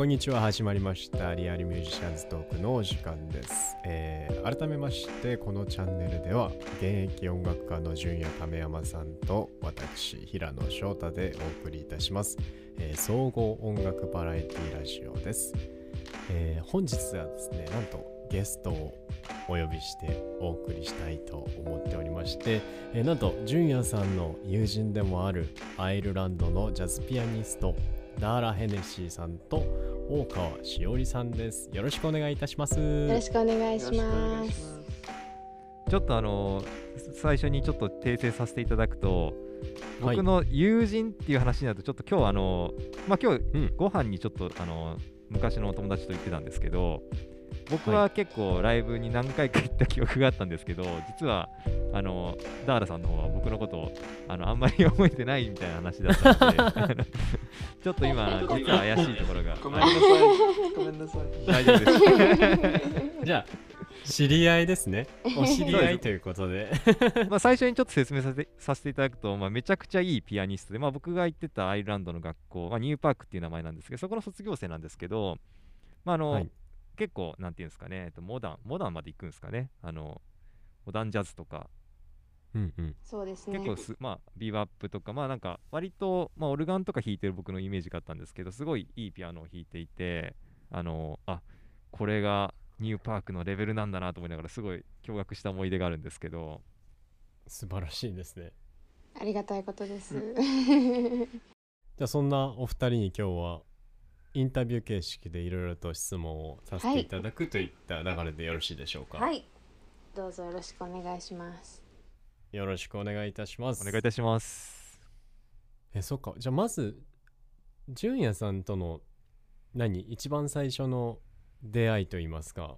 こんにちは始まりました。リアルミュージシャンズトークのお時間です、えー改めましてこのチャンネルでは現役音楽家の純也亀山さんと私平野翔太でお送りいたします、えー総合音楽バラエティラジオです、えー本日はですねなんとゲストをお呼びしてお送りしたいと思っておりまして、えーなんと純也さんの友人でもあるアイルランドのジャズピアニストダーラ・ヘネシーさんと大川しおりさんです。よろしくお願いいたします。よろしくお願いします。ちょっとあの最初にちょっと訂正させていただくとはい僕の友人っていう話になるとちょっと今日あのまあ今日うんご飯にちょっとあの昔のお友達と行ってたんですけど僕はは結構ライブに何回か行った記憶があったんですけど実はあのダーラさんの方は僕のことをあのあんまり覚えてないみたいな話だったので ちょっと今実は怪しいところがごめんなさい。ごめんなさい。大丈夫ですじゃあ、知り合いですね。お知り合いということで。まあ最初にちょっと説明させてさせていただくと、まあ、めちゃくちゃいいピアニストで、まあ、僕が行ってたアイルランドの学校、まあ、ニューパークっていう名前なんですけどそこの卒業生なんですけど、まああのはい結構なんていうんですかね、えっと、モダンモダンまで行くんですかねあのモダンジャズとかうんうん。そうですね。結構す、まあ、ビバップとかまあなんか割と、まあ、オルガンとか弾いてる僕のイメージがあったんですけどすごいいいピアノを弾いていてあのあこれがニューパークのレベルなんだなと思いながらすごい驚愕した思い出があるんですけど素晴らしいですね。ありがたいことです。じゃあ、そんなお二人に今日は、インタビュー形式でいろいろと質問をさせていただくといった流れでよろしいでしょうか。はい。どうぞよろしくお願いします。よろしくお願いいたします。お願いいたします。え、そっか。じゃあ、まず、純也さんとの、何？一番最初の出会いといいますか。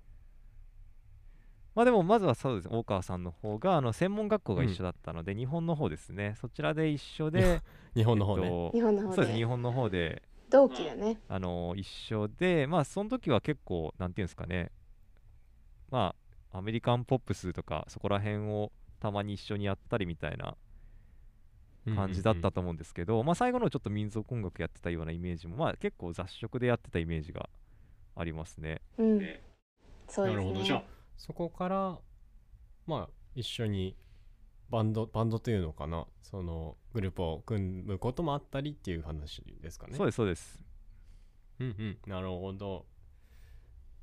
まあでもまずはそうです大川さんの方があの専門学校が一緒だったので、日本の方ですねそちらで一緒で日本の方ね。えっと日本の方そうです日で本の方で同期だね。あの一緒でまあその時は結構なんていうんですかねまあアメリカンポップスとかそこら辺をたまに一緒にやったりみたいな感じだったと思うんですけど、まあ最後のちょっと民族音楽やってたようなイメージもまあ結構雑食でやってたイメージがありますねうん。そうですなるほど。じゃあね。、そこから、まあ、一緒にバンド、バンドというのかな、そのグループを組むこともあったりっていう話ですかね？そうですそうですうんうん。なるほど。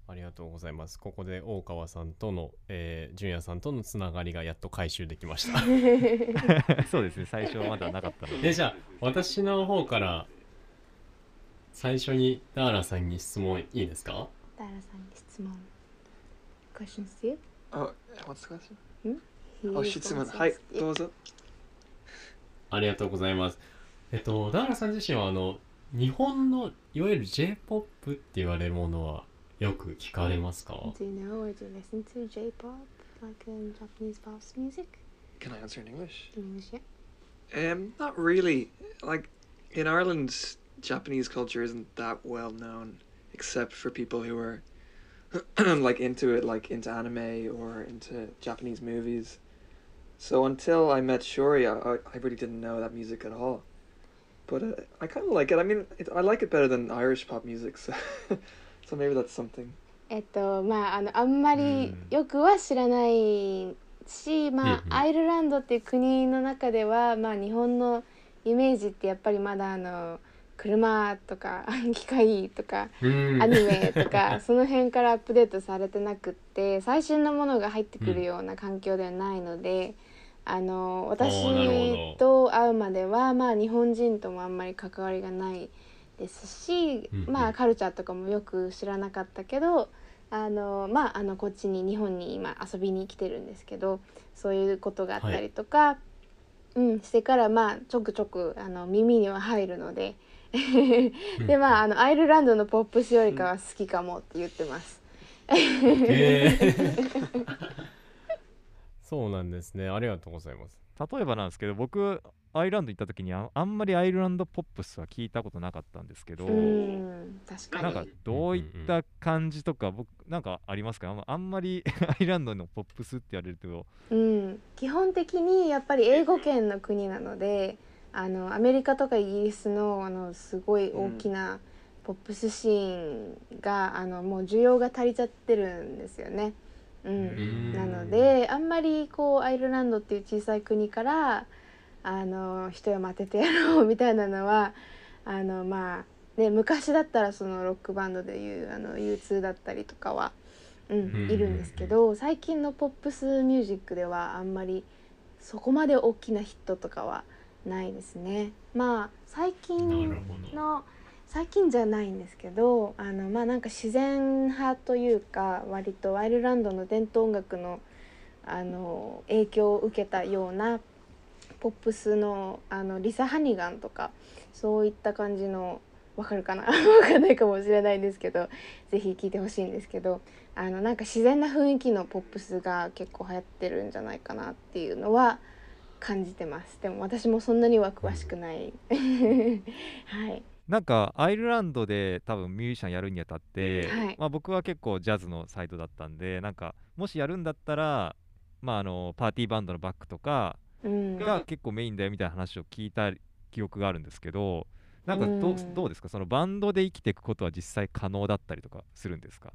ありがとうございます。ここで大川さんとの、えー、純也さんとのつながりがやっと回収できました。そうですね最初はまだなかったのでで、じゃあ、私の方から、最初にダーラさんに質問いいですか？ダーラさんに質問。Questions to you? Oh, what's the question? He Oh, is 質問。はい.どうぞ。ありがとうございます。えっと、ダーラさん自身は、あの、日本のいわゆる J-POP って言われるものはよく聞かれますか Do you know or do you listen to J-pop, like in Japanese house music? Can I answer in English? In English, yeah. Um, not really. Like in Ireland, Japanese culture isn't that well known, except for people who are like into it, like into anime or into Japanese movies. So until I met Shuri, I, I really didn't know that music at all. But uh, I kind of like it. I mean, it, I like it better than Irish pop music. So, so maybe that's something. えっとまああのあんまりうんよくは知らないし、まあ、うんうんアイルランドっていう国の中では、まあ、日本のイメージってやっぱりまだあの車とか機械とかうんアニメとかその辺からアップデートされてなくって最新のものが入ってくるような環境ではないので、あの私と会うまでは、まあ、日本人ともあんまり関わりがないですし、うんうん。まあカルチャーとかもよく知らなかったけどあのまああのこっちに日本に今遊びに来てるんですけどそういうことがあったりとか、うん、してからまあちょくちょくあの耳には入るのででまああのアイルランドのポップスよりかは好きかもって言ってます。へー そうなんですね。ありがとうございます。例えばなんですけど僕アイルランド行った時にああんまりアイルランドポップスは聞いたことなかったんですけど、うん。確かに。なんかどういった感じとか僕なんかありますか？あんまあんまり アイルランドのポップスって言われると。うん、基本的にやっぱり英語圏の国なのであのアメリカとかイギリスのあのすごい大きなポップスシーンがあのもう需要が足りちゃってるんですよね。うん。うんなのであんまりこうアイルランドっていう小さい国からあの人を当ててやろうみたいなのはあのまあね昔だったらそのロックバンドでいうあの U2 だったりとかは、うんうん。いるんですけど最近のポップスミュージックではあんまりそこまで大きなヒットとかはないですね。まあ最近の最近じゃないんですけどあのまあなんか自然派というか割とアイルランドの伝統音楽のあの影響を受けたようなポップスのあのリサ・ハニガンとかそういった感じのわかるかな？わかんないかもしれないんですけどぜひ聴いてほしいんですけどあのなんか自然な雰囲気のポップスが結構流行ってるんじゃないかなっていうのは感じてます。でも私もそんなには詳しくない。はい。なんかアイルランドで多分ミュージシャンやるにあたって、はい。まあ、僕は結構ジャズのサイドだったんでなんかもしやるんだったら、まあ、あのパーティーバンドのバックとかうん。が結構メインだよみたいな話を聞いた記憶があるんですけどなんかどううん。どうですか？そのバンドで生きていくことは実際可能だったりとかするんですか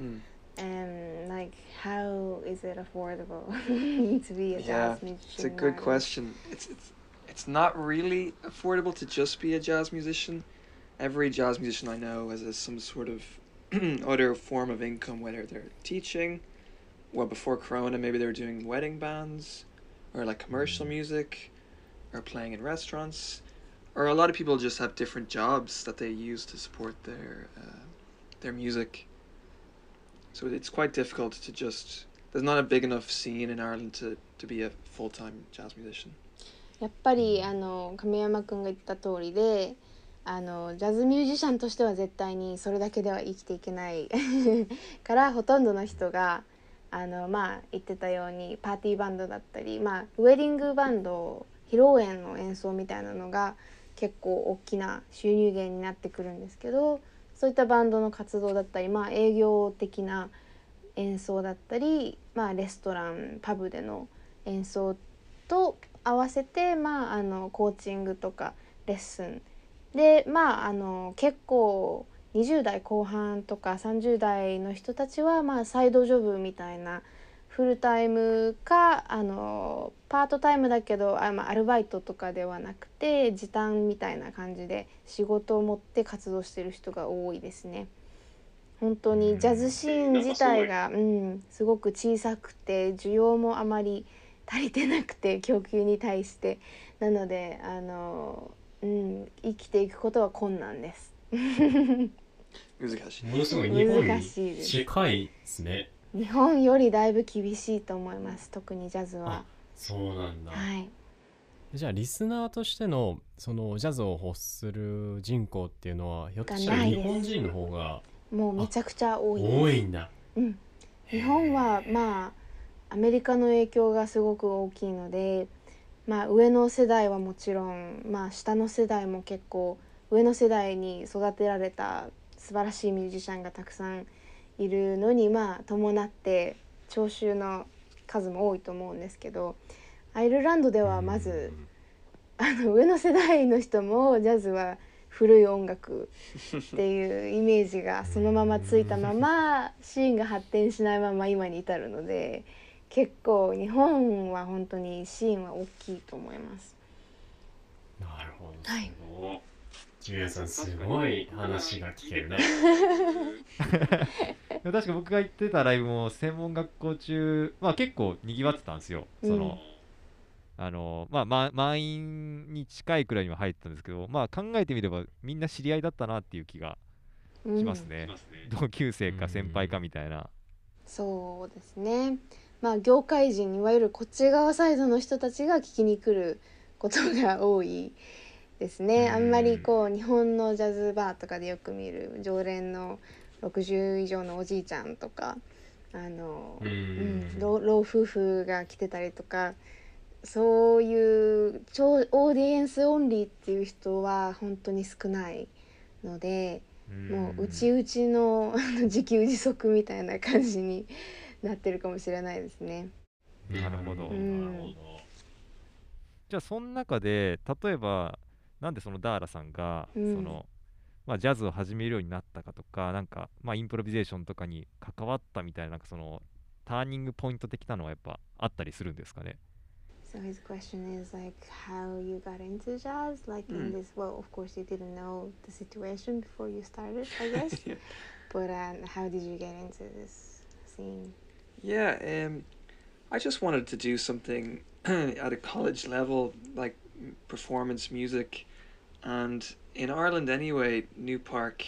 ？Do you want to talk about it? So the question Mm. is to be like a jazz musician in Ireland, Mm. and like how is it affordable to be a Yeah, jazz musician? It's a good Ireland? question. It's it's it's not really affordable to just be a jazz musician. Every jazz musician I know has a, some sort of other form of income, whether they're teaching, well before Corona maybe they were doing wedding bands, or like commercial music, or playing in restaurants, or a lot of people just have different jobs that they use to support their uh, their music. So it's quite difficult to just. There's not a big enough scene in Ireland to, to be a full time jazz musician. やっぱりあの亀山くんが言った通りであのジャズミュージシャンとしては絶対にそれだけでは生きていけない からほとんどの人があのまあ言ってたようにパーティーバンドだったり、まあ、ウェディングバンド披露宴の演奏みたいなのが結構大きな収入源になってくるんですけどそういったバンドの活動だったり、まあ、営業的な演奏だったり、まあ、レストランパブでの演奏と合わせて、まあ、あのコーチングとかレッスンでまああの結構20代後半とか30代の人たちは、まあ、サイドジョブみたいなフルタイムかあのパートタイムだけどあ、まあ、アルバイトとかではなくて時短みたいな感じで仕事を持って活動してる人が多いですね。本当にジャズシーン自体が、うん、すごく小さくて需要もあまり足りてなくて 供給に対してなのであの、うん、生きていくことは困難です。難しい。ものすごい日本近いですね日本よりだいぶ厳しいと思います特にジャズは。あ。そうなんだ、はい、じゃあリスナーとしてのそのジャズを欲する人口っていうのはひょっとしたら日本人の方がもうめちゃくちゃ多い。多いんだ。うん、日本はまあアメリカの影響がすごく大きいので、まあ、上の世代はもちろん、まあ、下の世代も結構上の世代に育てられた素晴らしいミュージシャンがたくさんいるのにまあ伴って聴衆の数も多いと思うんですけどアイルランドではまずあの上の世代の人もジャズは古い音楽っていうイメージがそのままついたまま シーンが発展しないまま今に至るので結構日本は本当にシーンは大きいと思います。なるほど。はい。ジュリアさんすごい話が聞けるね 確か僕が行ってたライブも専門学校中、まあ、結構にぎわってたんですよ。そのあのまあ、ま満員に近いくらいには入ってたんですけど、まあ、考えてみればみんな知り合いだったなっていう気がうん。しますね、同級生か先輩かみたいな、そうですね。まあ業界人いわゆるこっち側サイドの人たちが聞きに来ることが多いですね。うん。あんまりこう日本のジャズバーとかでよく見る常連の60以上のおじいちゃんとかあの、ううんん、老老夫婦が来てたりとかそういう超オーディエンスオンリーっていう人は本当に少ないので。もううちうちの あの自給自足みたいな感じになってるかもしれないですね。なるほど。うん。なるほど。じゃあその中で例えばなんでそのダーラさんが、うん。そのまあ、ジャズを始めるようになったかとかなんか、まあ、インプロビゼーションとかに関わったみたいななんかそのターニングポイント的なのはやっぱあったりするんですかね So his question is like how you got into jazz, like in Mm. this. Well, of course you didn't know the situation before you started, I guess. yeah. But um, how did you get into this scene? Yeah, um, I just wanted to do something at a college level, like performance music, and in Ireland anyway, New Park,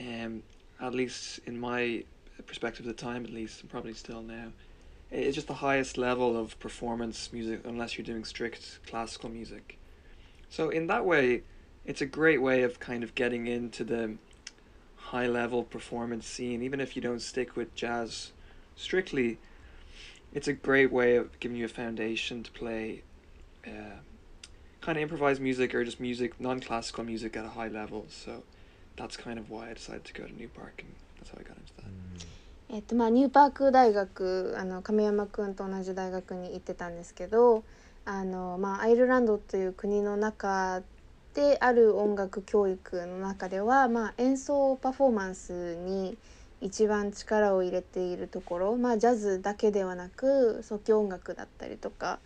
um, at least in my perspective at the time, at least, and probably still now, it's just the highest level of performance music, unless you're doing strict classical music. So in that way, it's a great way of kind of getting into the high level performance scene, even if you don't stick with jazz strictly, it's a great way of giving you a foundation to play uh, kind of improvised music or just music, non classical music at a high level. So that's kind of why I decided to go to New Park, and that's how I got into that. えっとまあ、ニューパーク大学あの亀山くんと同じ大学に行ってたんですけどあの、まあ、アイルランドという国の中である音楽教育の中では、まあ、演奏パフォーマンスに一番力を入れているところ、まあ、ジャズだけではなく即興音楽だったりとか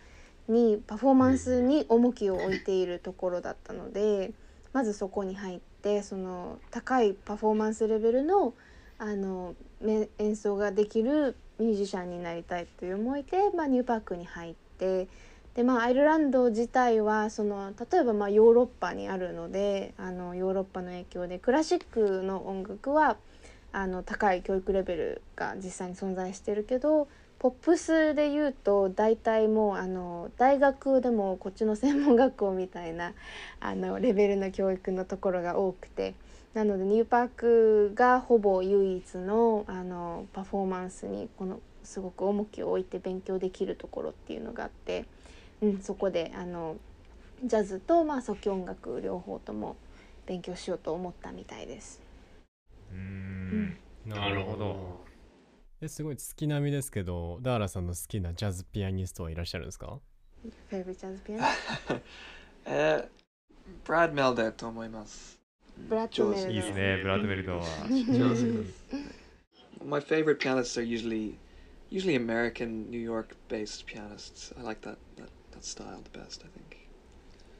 にパフォーマンスに重きを置いているところだったのでまずそこに入ってその高いパフォーマンスレベルのあのめ演奏ができるミュージシャンになりたいという思いで、まあ、ニューパークに入ってで、まあ、アイルランド自体はその例えばまあヨーロッパにあるのであのヨーロッパの影響でクラシックの音楽はあの高い教育レベルが実際に存在してるけどポップスで言うと大体もうあの大学でもこっちの専門学校みたいなあのレベルの教育のところが多くてなのでニューパークがほぼ唯一のあのパフォーマンスにこのすごく重きを置いて勉強できるところっていうのがあって、うん、そこであのジャズと、まあ、即興音楽両方とも勉強しようと思ったみたいです。うーん。なるほどえすごい月並みですけどダーラさんの好きなジャズピアニストはいらっしゃるんですか？えブラッドメルだと思います。ブラッドメルいいですねブラッドメルドは。上手です My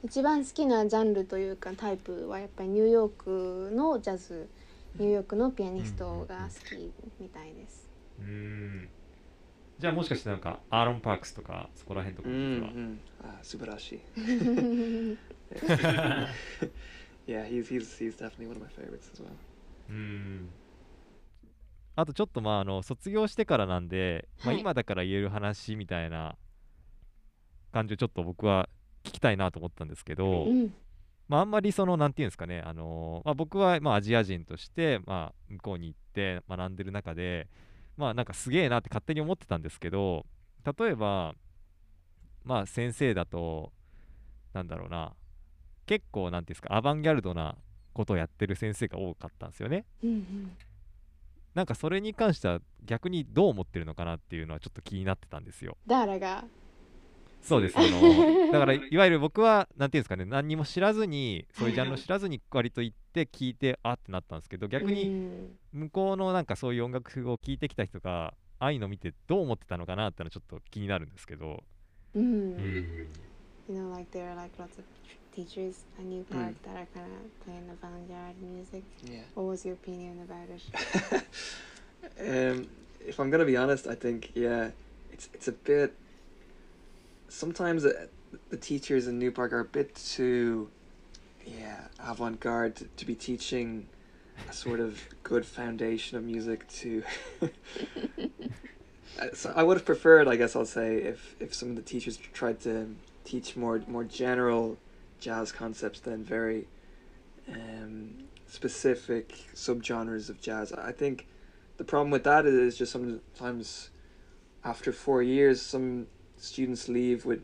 一番好きなジャンルというかタイプはやっぱりニューヨークのジャズニューヨークのピアニストが好きみたいです。うーんじゃあもしかしてなんかアーロン・パークスとかそこら辺とかは、Mm-hmm. Ah, subarashi. yeah, he's he's he's definitely one of my favorites as well. うーんあとちょっとまああの卒業してからなんで、まあ、はい今だから言える話みたいな感じをちょっと僕は聞きたいなと思ったんですけど、うんまあ、あんまりそのなんていうんですかね、あのーまあ、僕はまあアジア人として、まあ、向こうに行って学んでる中でまあなんかすげえなって勝手に思ってたんですけど例えばまあ先生だとなんだろうな結構なんていうんですかアバンギャルドなことをやってる先生が多かったんですよね。うんうん。なんかそれに関しては逆にどう思ってるのかなっていうのはちょっと気になってたんですよ。ダーラが？そうですあのだからいわゆる僕はなんていうんですかね何にも知らずにそういうジャンルを知らずに割と行って聞いてあってなったんですけど逆うにん向こうのなんかそういう音楽を聴いてきた人がああいうの見てどう思ってたのかなってのはちょっと気になるんですけどうんうん You know, like there are like lots of teachers at New Park that are kind of playing avant-garde music. Yeah. What was your opinion about it? um, if I'm gonna be honest, I think yeah, it's it's a bit. Sometimes the teachers in New Park are a bit too, yeah, avant-garde to, to be teaching a sort of good foundation of music to. So I would have preferred, I guess I'll say, if if some of the teachers tried to teach more more general jazz concepts than very um, specific subgenres of jazz. I think the problem with that is just sometimes after four years, some students leave with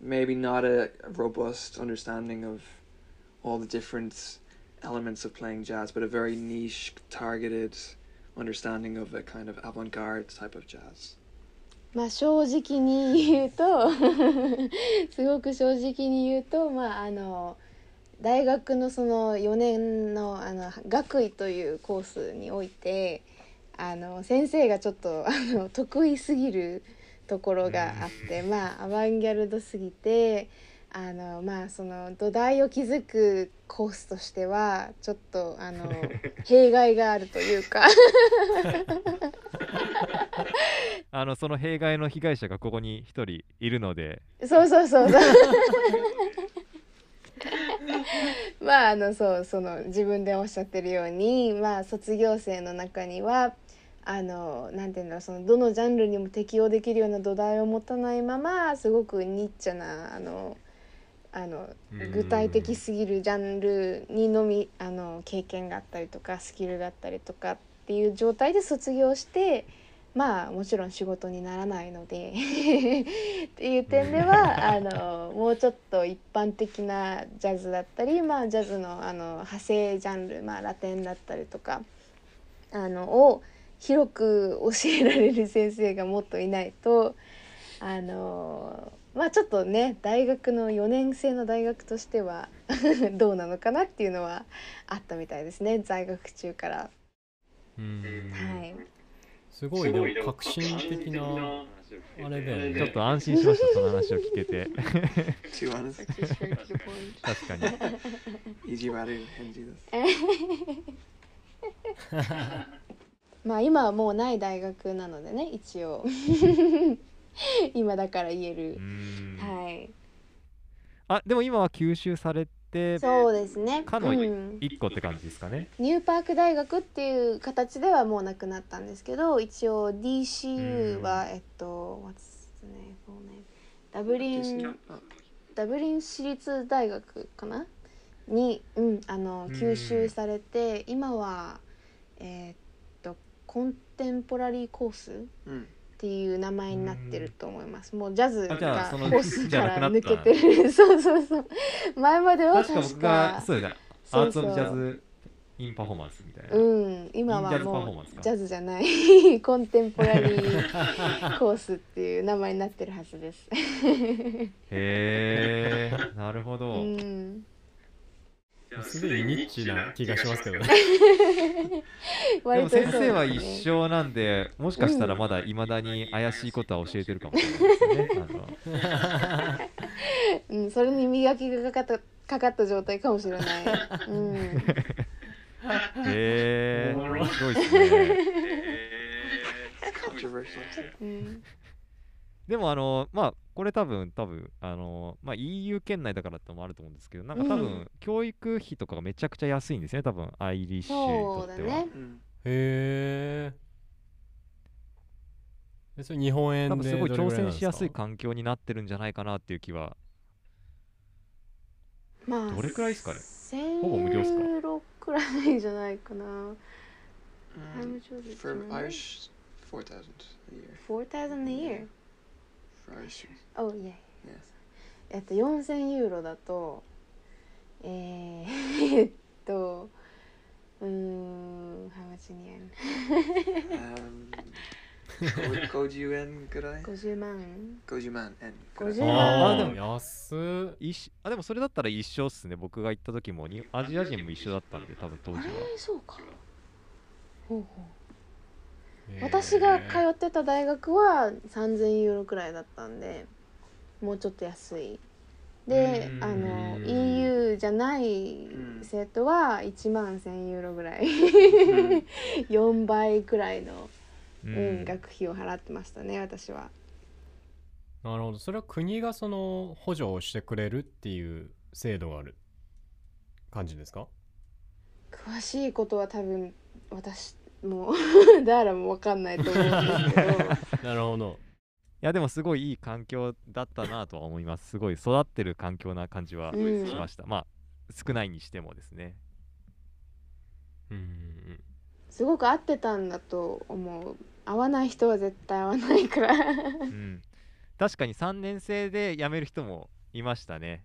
maybe not a, a robust understanding of all the different elements of playing jazz, but a very niche, targeted understanding of a kind of avant-garde type of jazz. まあ正直に言うとすごく正直に言うとまああの大学のその4年のあの学位というコースにおいてあの先生がちょっとあの得意すぎるところがあって、まあアバンギャルドすぎてあのまあその土台を築くコースとしてはちょっとあの 弊害があるというか。あのその弊害の被害者がここに一人いるので。そうそうそうそう。まああのそうその自分でおっしゃってるようにまあ卒業生の中にはあのなんていうんだろうそのどのジャンルにも適応できるような土台を持たないまますごくニッチャなあのあのうん。具体的すぎるジャンルにのみあの経験があったりとかスキルがあったりとかっていう状態で卒業してまあもちろん仕事にならないので っていう点ではあのもうちょっと一般的なジャズだったり、まあ、ジャズのあの派生ジャンル、まあ、ラテンだったりとかあのを広く教えられる先生がもっといないとあのまあちょっとね大学の4年生の大学としては どうなのかなっていうのはあったみたいですね在学中から。うん。はい。すごいでも革新的なあれだよね。ちょっと安心しましたその話を聞けて。確かに。意地悪い返事です。まあ今はもうない大学なのでね一応。今だから言えうるはい。あでも今は吸収されてそうですね。かのうん、1個って感じですかね。ニューパーク大学っていう形ではもうなくなったんですけど一応 DCU は、えっと What's the name? ダブリンダブリン私立大学かな？に、うん、あのうん。吸収されて今はえーっとコンテンポラリーコースうん。っていう名前になってると思います。もうジャズあじゃあがそのコースじゃから抜けてる。そうそうそう。前までは確か確僕がか。そうですねアーツ・そう。そうオブ・ジャズ・イン・パフォーマンスみたいな、うん、今はもうジャズじゃない。コンテンポラリーコースっていう名前になってるはずです。へえなるほど、うん、すでにニッチな気がしますけどね。でも先生は一緒なんでもしかしたらまだいまだに怪しいことは教えてるかもしれないですね。うん、それに磨きがかかったかかった状態かもしれない。うん、へえ。おもろいですね.うん、でもあのまあこれ多分多分あのまあ EU 圏内だからってのもあると思うんですけどなんか多分、うん教育費とかがめちゃくちゃ安いんですね多分アイリッシュにとっては。へえそれ日本円で多分すごい挑戦しやすいか環境になってるんじゃないかなっていう気はまあどれくらいですかね？1000ほぼ無料っすかユーロくらいじゃないかな。Um, for Do you remember? Irish, 4,000 a year. Four thousand a year. Oh yeah. yes. えっと4000ユーロだとえー、えっとうーん how much in yen? Um, 50円くらい50万。50万円くらい。50ああで万も安っ一あでもそれだったら一緒っすね。僕が行った時もにアジア人も一緒だったんで多分当時は。えー、そうか。ほうほう私が通ってた大学は3000ユーロくらいだったんでもうちょっと安い。でうんあの EU じゃない生徒は1万1000ユーロぐらい。4倍くらいの、ううん、学費を払ってましたね私は。なるほど。それは国がその補助をしてくれるっていう制度がある感じですか？詳しいことは多分私もうダーラも分かんないと思うんですけど。なるほど。いやでもすごいいい環境だったなとは思います。すごい育ってる環境な感じはうん。しました、まあ少ないにしてもですね。うん。うんすごく合ってたんだと思う。合わない人は絶対合わないから。うん。確かに3年生で辞める人もいましたね。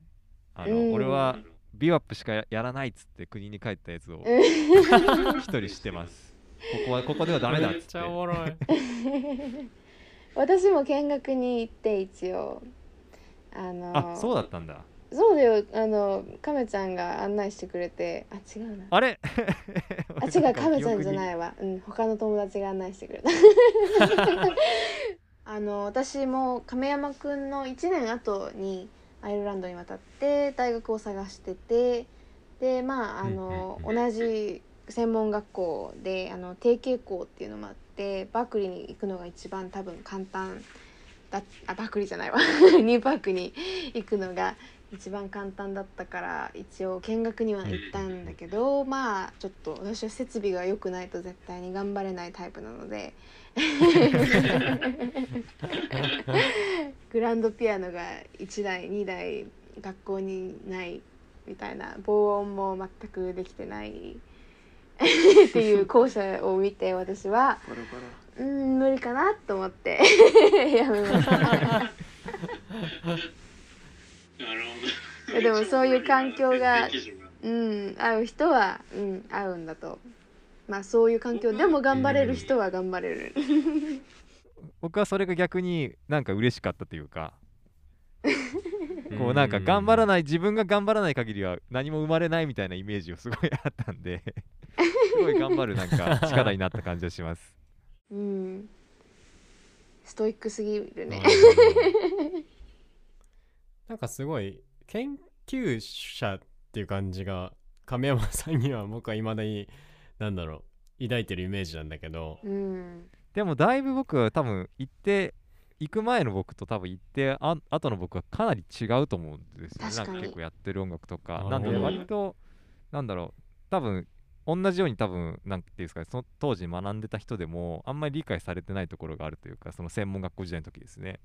あの、うん。俺はビューアップしかややらないっつって国に帰ったやつをうん。一人知ってますここはここではダメだっつって。めっちゃおもろい。私も見学に行って一応あのあそうだったんだ。そうだよ。あの亀ちゃんが案内してくれて。あ違うな。あれ？あ違う亀ちゃんじゃいないわうん他の友達が案内してくれた。あの私も亀山くんの1年後にアイルランドに渡って大学を探してて。でまああの、同じ専門学校であの定型校っていうのもあってバークリーに行くのが一番多分簡単だあバークリーじゃないわ。ニューパークに行くのが一番簡単だったから一応見学には行ったんだけどまあちょっと私は設備が良くないと絶対に頑張れないタイプなので。グランドピアノが1台2台学校にないみたいな防音も全くできてない っていう校舎を見て私はバラバうーん無理かなと思って。やめました。でもそういう環境がうん合う人はうん合うんだと。まあそういう環境でも頑張れる人は頑張れる。僕はそれが逆になんか嬉しかったというか こうなんか頑張らいない自分が頑張らない限りは何も生まれないみたいなイメージをすごいあったんで すごい頑張るなんか力になった感じがします。うん。ストイックすぎるね。なんかすごい研究者っていう感じが亀山さんには僕はいまだになんだろう抱いてるイメージなんだけど。うん。でもだいぶ僕は多分行って行く前の僕と多分行ってあ後の僕はかなり違うと思うんですよね。なんか結構やってる音楽とか。なんでうん割となんだろう多分同じように多分なんていうんですかねその当時学んでた人でもあんまり理解されてないところがあるというかその専門学校時代の時ですね。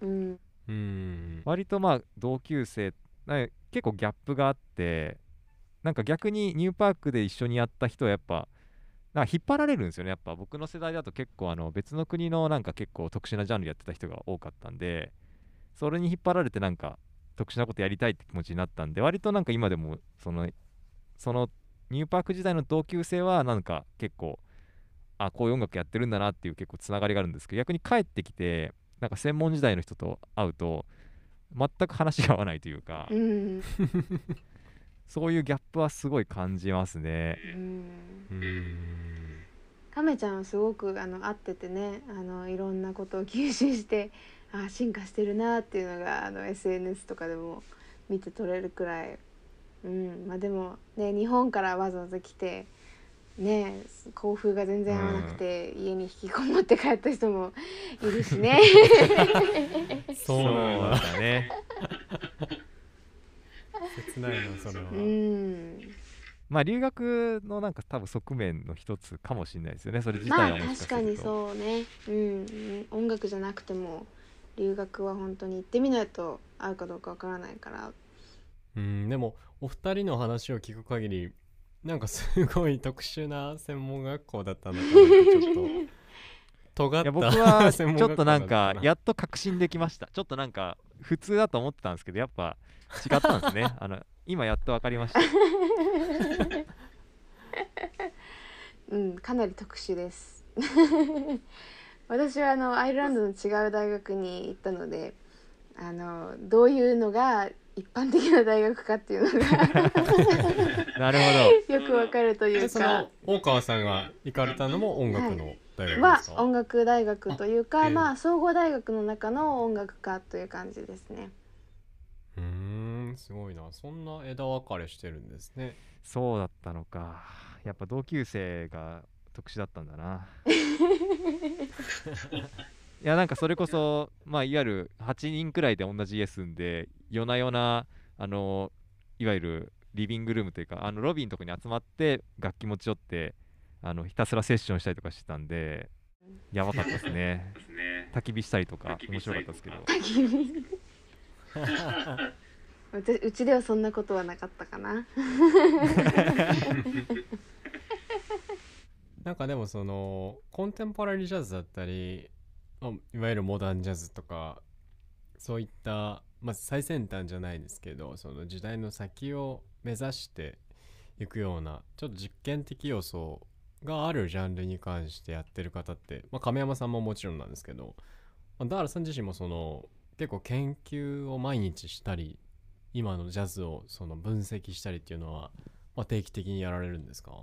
うん。うん。割とまあ同級生な結構ギャップがあってなんか逆にニューパークで一緒にやった人はやっぱなんか引っ張られるんですよね。やっぱ僕の世代だと結構あの別の国のなんか結構特殊なジャンルやってた人が多かったんでそれに引っ張られてなんか特殊なことやりたいって気持ちになったんで割となんか今でもそのそのニューパーク時代の同級生はなんか結構あこういう音楽やってるんだなっていう結構つながりがあるんですけど逆に帰ってきてなんか専門時代の人と会うと全く話が合わないというか、うん。そういうギャップはすごい感じますね。うん。うん亀ちゃんはすごくあの合っててねあのいろんなことを吸収してあ進化してるなっていうのがあの SNS とかでも見て取れるくらい、うん。まあ、でもね日本からわざわざ来てね校風が全然合わなくて、家に引きこもって帰った人もいるしね。そうなんだだね。切ないなそれは。うんまあ留学のなんか多分側面の一つかもしれないですよね。それ自体まあはもしかす確かに。そうね、うんうん、音楽じゃなくても留学は本当に行ってみないと合うかどうかわからないからうんでもお二人の話を聞く限りなんかすごい特殊な専門学校だったのかなってちょっと尖ったいや僕はちょっとなんかやっと確信できました。ちょっとなんか普通だと思ってたんですけどやっぱ違ったんですね。あの今やっと分かりました。うんかなり特殊です 私はあのアイルランドの違う大学に行ったのであのどういうのが一般的な大学かっていうのがなるほよくわかるというでそかの大川さんが行かれたのも音楽の大学は音楽大学というあかええまあ総合大学の中の音楽科という感じですね。うーんすごいなそんな枝分かれしてるんですねど。そうだったのか。やっぱ同級生が特殊だったんだな。いやなんかそれこそまあいわゆる8人くらいで同じ家住んで夜な夜なあのいわゆるリビングルームというかあのロビーのとこに集まって楽器持ち寄ってあのひたすらセッションしたりとかしてたんでやばかったですねですね。焚き火したりとか面白かったですけどうちうちではそんなことはなかったかな。なんかでもそのコンテンポラリージャズだったりまあいわゆるモダンジャズとかそういった、まあ、最先端じゃないですけどその時代の先を目指していくようなちょっと実験的要素があるジャンルに関してやってる方って、まあ、亀山さんももちろんなんですけどまあダーラさん自身もその結構研究を毎日したり今のジャズをその分析したりっていうのは、まあ、定期的にやられるんですか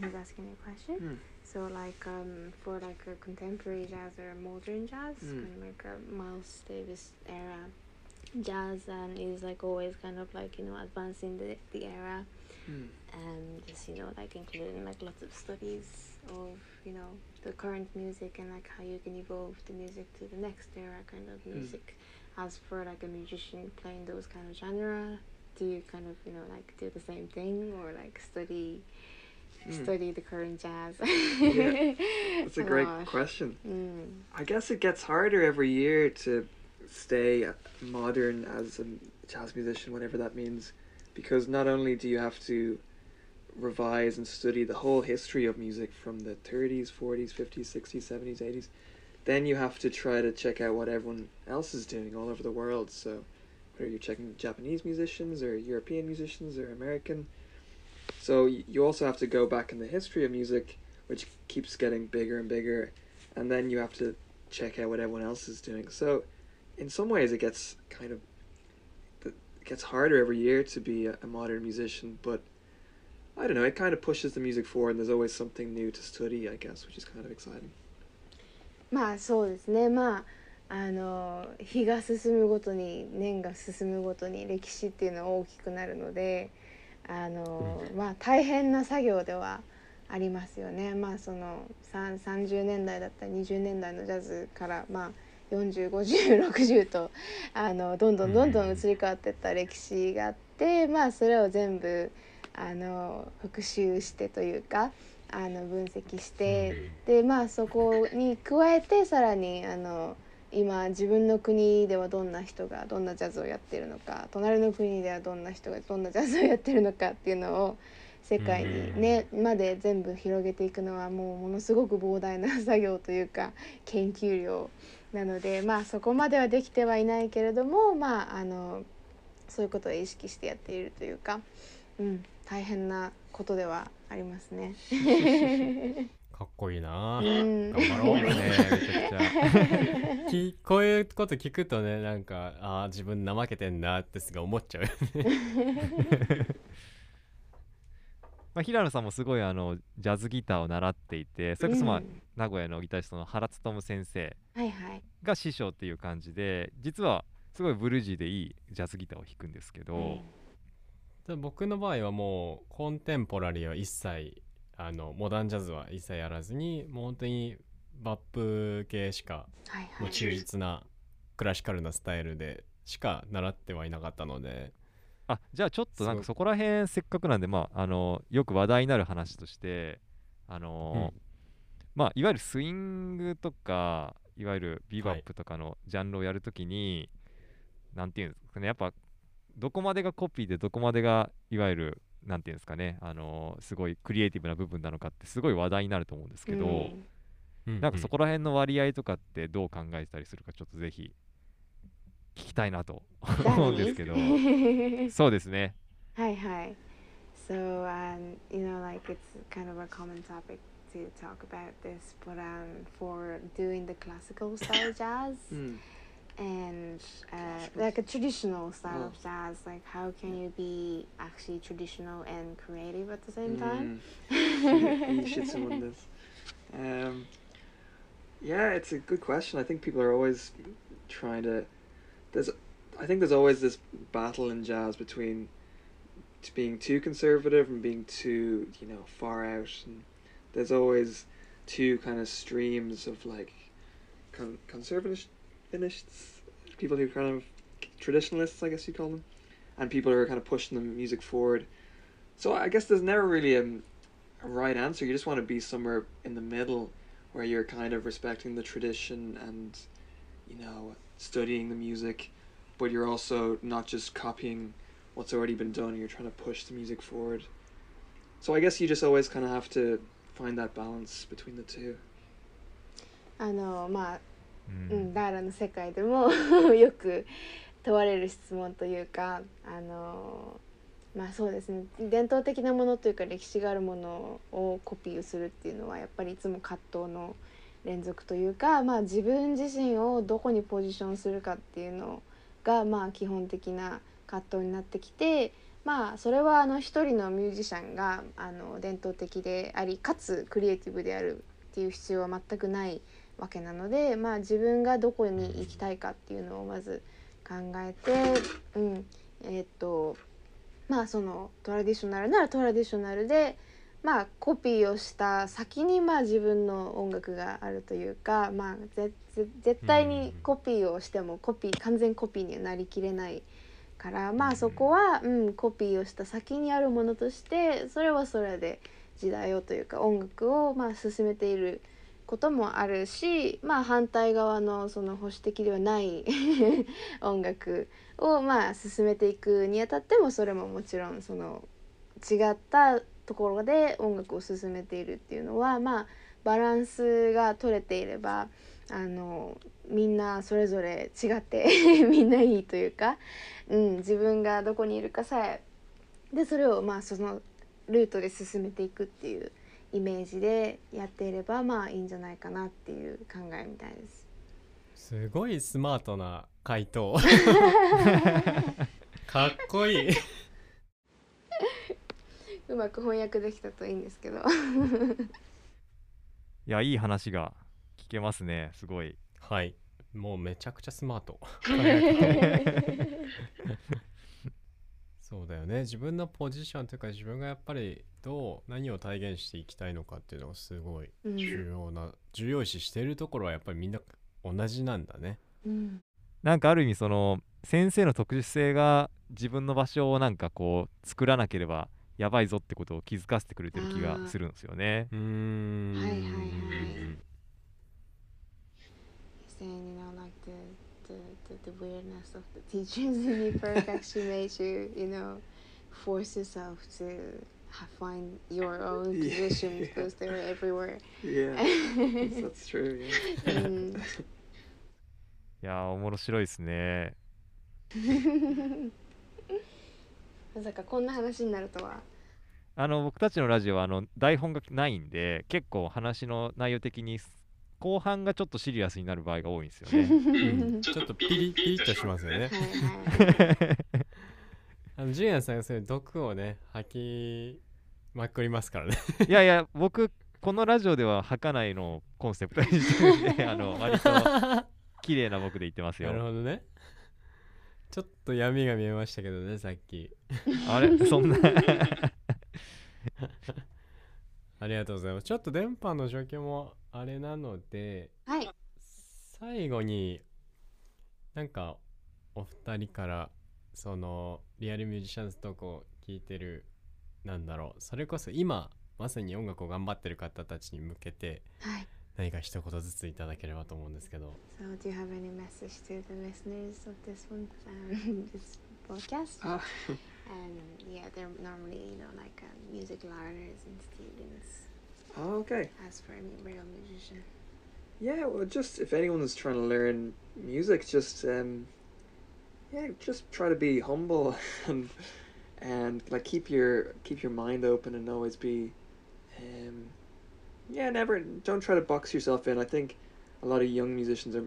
he's asking me a question. Hmm. So like um for like a contemporary jazz or modern jazz, Mm. kind of like a Miles Davis era jazz and is like always kind of like, you know, advancing the, the era Hmm. and just, you know, like including like lots of studies of, you know, the current music and like how you can evolve the music to the next era kind of Mm. music. As for like a musician playing those kind of genre, do you kind of, you know, like do the same thing or like study Hmm. study the current jazz? Yeah, That's a great Gosh. question. Mm. I guess it gets harder every year to stay modern as a jazz musician, whatever that means, because not only do you have to revise and study the whole history of music from the 30s, 40s, 50s, 60s, 70s, 80s, then you have to try to check out what everyone else is doing all over the world. So, whether you're checking Japanese musicians or European musicians or American. So, you also have to go back in the history of music, which keeps getting bigger and bigger, and then you have to check out what everyone else is doing. So, in some ways, it gets kind of gets harder every year to be a, a modern musician, but I don't know. It kind of pushes the music forward, and there's always something new to study, I guess, which is kind of exciting. まあそうですねまああの日が進むごとに年が進むごとに歴史っていうのは大きくなるのであの、まあ大変な作業ではありますよねまあそのさん30年代だったり20年代のジャズからまあ405060とあのどんどんどんどん移り変わっていった歴史があって、まあそれを全部あの復習してというかあの分析して。でまあそこに加えてさらにあの今自分の国ではどんな人がどんなジャズをやってるのか隣の国ではどんな人がどんなジャズをやってるのかっていうのを世界にね、まで全部広げていくのはもうものすごく膨大な作業というか研究量なのでまあそこまではできてはいないけれどもまああのそういうことを意識してやっているというか、うん、大変なことではありますね。かっこいいな。うん。頑張ろうねめちゃくちゃ。きこういうこと聞くとねなんかあー自分怠けてんなってすぐ思っちゃう まあ、平野さんもすごいあのジャズギターを習っていてそれこそまあ、うん名古屋のギタリストの原勉先生。が師匠っていう感じで実はすごいブルージーでいいジャズギターを弾くんですけど、で僕の場合はもうコンテンポラリーは一切あのモダンジャズは一切やらずにもう本当にバップ系しかはいはい。もう忠実なクラシカルなスタイルでしか習ってはいなかったのであじゃあちょっとなんかそこら辺せっかくなんでまああのよく話題になる話としてあのーまあいわゆるスイングとかいわゆるビバップとかのジャンルをやるときに、なんていうんですかねやっぱどこまでがコピーでどこまでがいわゆるなんていうんですかねあのーすごいクリエイティブな部分なのかってすごい話題になると思うんですけど、うん。なんかそこら辺の割合とかってどう考えてたりするかちょっとぜひ聞きたいなと思うんですけどそうですね Hi, hi. So, um, you know, like it's kind of a common topic to talk about this, but um, for doing the classical style jazz Hmm. and uh, like a traditional style of Oh. jazz, like how can you be actually traditional and creative at the same time? Mm. いい質問です。Um, yeah, it's a good question. I think people are always trying to. there's, I think there's always this battle in jazz between being too conservative and being too, you know, far out. And there's always two kind of streams of like con- conservationists, people who kind of traditionalists, I guess you call them, and people who are kind of pushing the music forward. So I guess there's never really a, a right answer. You just want to be somewhere in the middle where you're kind of respecting the tradition and, you know, studying the music, but you're also not just copying what's already been done. You're trying to push the music forward. So I guess you just always kind of have to find that balance between the two. あのまあううんん、ダーラの世界でもよく問われる質問というかあのまあそうですね伝統的なものというか歴史があるものをコピーをするっていうのはやっぱりいつも葛藤の 連続というか、まあ、自分自身をどこにポジションするかっていうのが、まあ、基本的な葛藤になってきて、まあ、それはあの一人のミュージシャンがあの伝統的でありかつクリエイティブであるっていう必要は全くないわけなので、まあ、自分がどこに行きたいかっていうのをまず考えて、うんえー、っとまあそのトラディショナルならトラディショナルで。まあ、コピーをした先にまあ自分の音楽があるというか、まあ、ぜ絶対にコピーをしてもコピー完全コピーにはなりきれないからまあそこは、うん、コピーをした先にあるものとしてそれはそれで時代をというか音楽をまあ進めていることもあるし、まあ、反対側のその保守的ではない 音楽をまあ進めていくにあたってもそれももちろんその違ったところで音楽を進めているっていうのはまあバランスが取れていればあのみんなそれぞれ違って みんないいというか、うん、自分がどこにいるかさえでそれをまあそのルートで進めていくっていうイメージでやっていればまあいいんじゃないかなっていう考えみたいです。すごいスマートな回答 かっこいいうまく翻訳できたといいんですけど。いやいい話が聞けますねすごい。はい。もうめちゃくちゃスマート。そうだよね。自分のポジションというか自分がやっぱりどう何を体現していきたいのかっていうのがすごい重要な、うん、重要視してるところはやっぱりみんな同じなんだね、うん、なんかある意味その先生の特殊性が自分の場所をなんかこう作らなければやばいぞってことを気づかせてくれてる気がするんですよね。うん。はいはいはい。saying, you know, like the, the, the, the weirdness of the teachers in New York actually made you, you know, force yourself to find your own position because they were everywhere. Yeah, that's, true. Yeah. いや面白いですね。まさかこんな話になるとは。あの僕たちのラジオはあの台本がないんで結構話の内容的に後半がちょっとシリアスになる場合が多いんですよね、うん、ちょっとピリピリッとしますよねあのジュリアンさんがそういう毒をね吐きまくりますからね。いやいや僕このラジオでは吐かないのをコンセプトにしてるんであの割と 綺麗な僕で言ってますよ。なるほどねちょっと闇が見えましたけどねさっき。あれ？そんな。ありがとうございます。ちょっと電波の状況もあれなので、はい、最後になんかお二人からそのリアルミュージシャンズトークを聞いてるなんだろう。それこそ今まさに音楽を頑張ってる方たちに向けて、はい何か一言ずついただければと思うんですけど。So, do you have any message to the listeners of this one, um, this podcast? Uh, and yeah, they're normally, you know, like uh, music learners and students. Oh, okay. As for a real musician. Yeah, well, just if anyone's trying to learn music, just um, yeah, just try to be humble and and like keep your keep your mind open and always be um yeah, never. Don't try to box yourself in. I think a lot of young musicians are.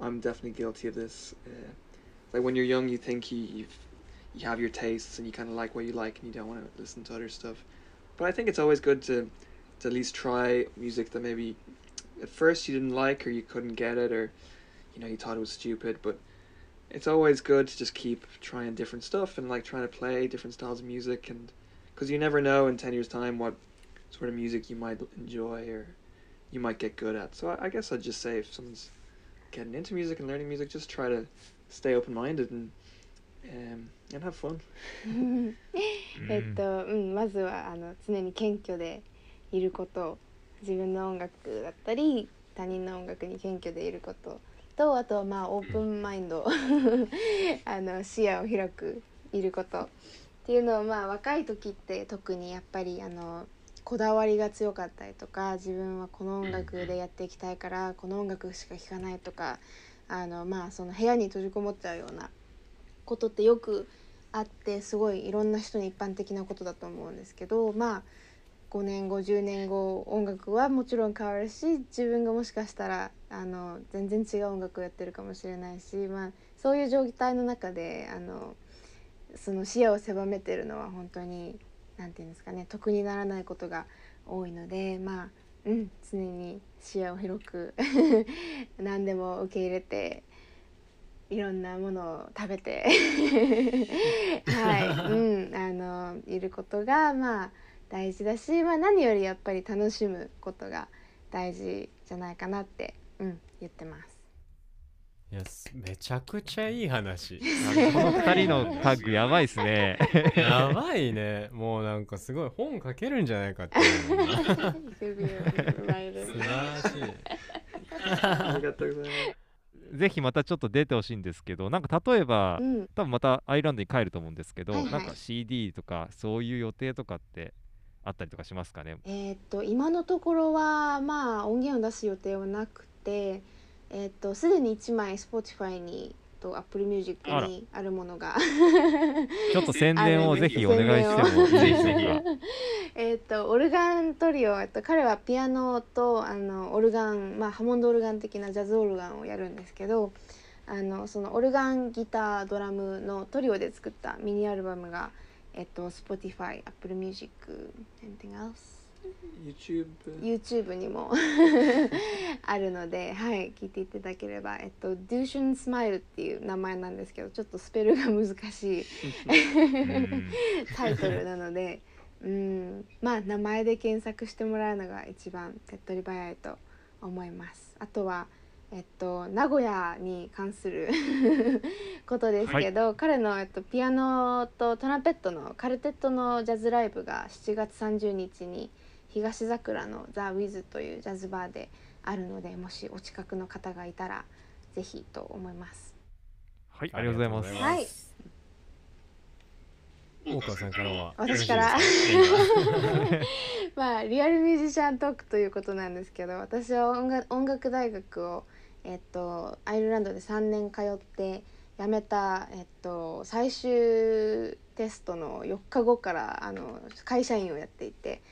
I'm definitely guilty of this. Uh, like when you're young, you think you you've, you have your tastes and you kind of like what you like and you don't want to listen to other stuff. But I think it's always good to, to at least try music that maybe at first you didn't like or you couldn't get it or you know you thought it was stupid. But it's always good to just keep trying different stuff and like trying to play different styles of music and because you never know in ten years time what sort of music you might enjoy or you might get good at. So I, I guess I'd just say if someone's getting into music and learning music, just try to stay open minded and um, and have fun. えっと、うん、まずはあの常に謙虚でいること自分の音楽だったり他人の音楽に謙虚でいることとあとはまあオープンマインドあの視野を広くいることっていうのをまあ若い時って特にやっぱりあのこだわりが強かったりとか自分はこの音楽でやっていきたいからこの音楽しか聴かないとかあのまあその部屋に閉じこもっちゃうようなことってよくあってすごいいろんな人に一般的なことだと思うんですけどまあ5年後10年後音楽はもちろん変わるし自分がもしかしたらあの全然違う音楽をやってるかもしれないし、まあ、そういう状態の中であのその視野を狭めてるのは本当に何て言うんですかね得にならないことが多いのでまあうん常に視野を広く 何でも受け入れていろんなものを食べて はい、うん、あのいることがまあ大事だし、まあ、何よりやっぱり楽しむことが大事じゃないかなって、うん、言ってます。いやめちゃくちゃいい話。この2人のタッグやばいっすね。やばいね。もうなんかすごい本書けるんじゃないかって 素晴らしいありが。とうござい。ますぜひまたちょっと出てほしいんですけどなんか例えば、うん、多分またアイルランドに帰ると思うんですけど、はいはい、なんか CD とかそういう予定とかってあったりとかしますかね？えっと今のところはまあ音源を出す予定はなくてえっとすでに1枚 Spotify にと Apple Music にあるものが。ちょっと宣伝をぜひお願いしてもいいでしょうか えっとオルガントリオ、えっと、彼はピアノとあのオルガン、まあ、ハモンドオルガン的なジャズオルガンをやるんですけどあのそのオルガンギタードラムのトリオで作ったミニアルバムが、えっと、Spotify、Apple Music、anything else? YouTube, YouTube にも。あるので、はい、聞いていただければ、えっと、Dushan Smile っていう名前なんですけどちょっとスペルが難しいタイトルなので。うん。まあ名前で検索してもらうのが一番手っ取り早いと思います。あとはえっと、名古屋に関することですけど、はい、彼の、えっと、ピアノとトランペットのカルテットのジャズライブが7月30日に東桜のザ・ウィズというジャズバーであるのでもしお近くの方がいたらぜひと思います。はいありがとうございます。はい。大川さんからは私から。まあリアルミュージシャントークということなんですけど私は音楽音楽大学をえっとアイルランドで3年通って辞めた、えっと、最終テストの4日後からあの会社員をやっていて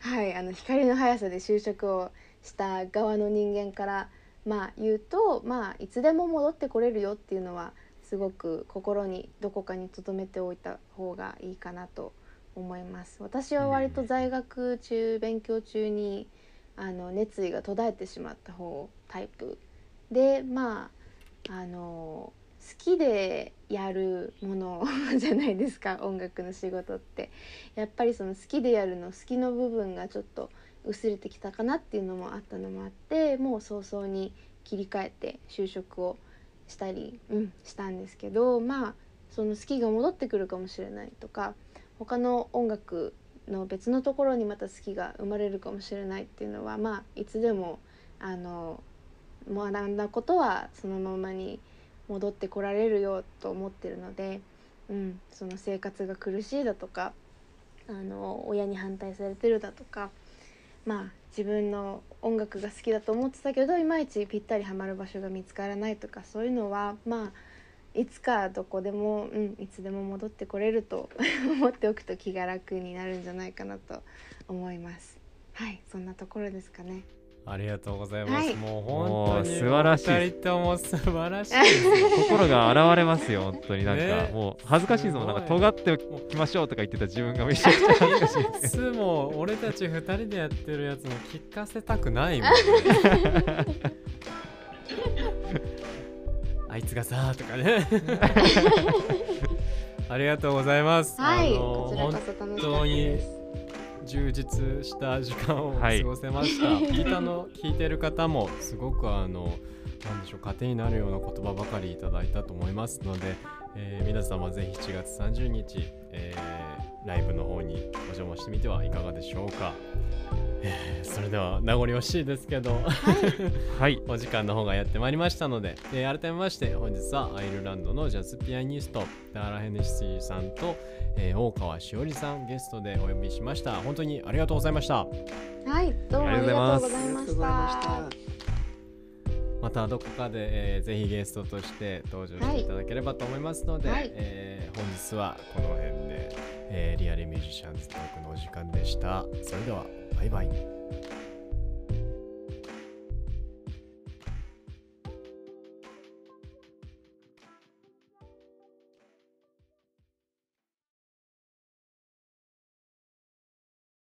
はいあの光の速さで就職をした側の人間からまあ言うとまあいつでも戻ってこれるよっていうのはすごく心にどこかに留めておいた方がいいかなと思います。私は割と在学中勉強中にあの熱意が途絶えてしまった方タイプでまああの好きでやるもの じゃないですか音楽の仕事って。やっぱりその好きでやるの好きの部分がちょっと薄れてきたかなっていうのもあったのもあってもう早々に切り替えて就職をしたり、うん、したんですけどまあその好きが戻ってくるかもしれないとか他の音楽の別のところにまた好きが生まれるかもしれないっていうのはまあいつでもあの学んだことはそのままに戻ってこられるよと思ってるので、うん、その生活が苦しいだとかあの親に反対されてるだとかまあ自分の音楽が好きだと思ってたけどいまいちぴったりハマる場所が見つからないとかそういうのはまあいつかどこでも、うん、いつでも戻ってこれると 思っておくと気が楽になるんじゃないかなと思います。はいそんなところですかね。ありがとうございます。はい、もう本当に素晴らしい。二人とも素晴らしい心が現れますよ、本当になんか、ね、もう恥ずかしいですもん、なんか尖っておきましょうとか言ってた自分がめちゃくちゃ恥ずかしいです。も俺たち二人でやってるやつも聞かせたくないもん、ね。あいつがさとかね。ありがとうございます。はい、こちらこそ楽しかったです。充実した時間を過ごせました、はい、聞いたの聞いてる方もすごくあのなんでしょう糧になるような言葉ばかりいただいたと思いますので、えー、皆様ぜひ7月30日、えー、ライブの方にお邪魔してみてはいかがでしょうか。えー、それでは名残惜しいですけど。はい、お時間の方がやってまいりましたので、えー、改めまして本日はアイルランドのジャズピアニストダーラ・ヘネシーさんと、えー、大川しおりさんゲストでお呼びしました。本当にありがとうございました。はいどうもありがとうございました。また。どこかで、えー、ぜひゲストとして登場していただければと思いますので、はい、えー、本日はこの辺でえーリアルミュージシャンズトークのお時間でしたそれではバイバイ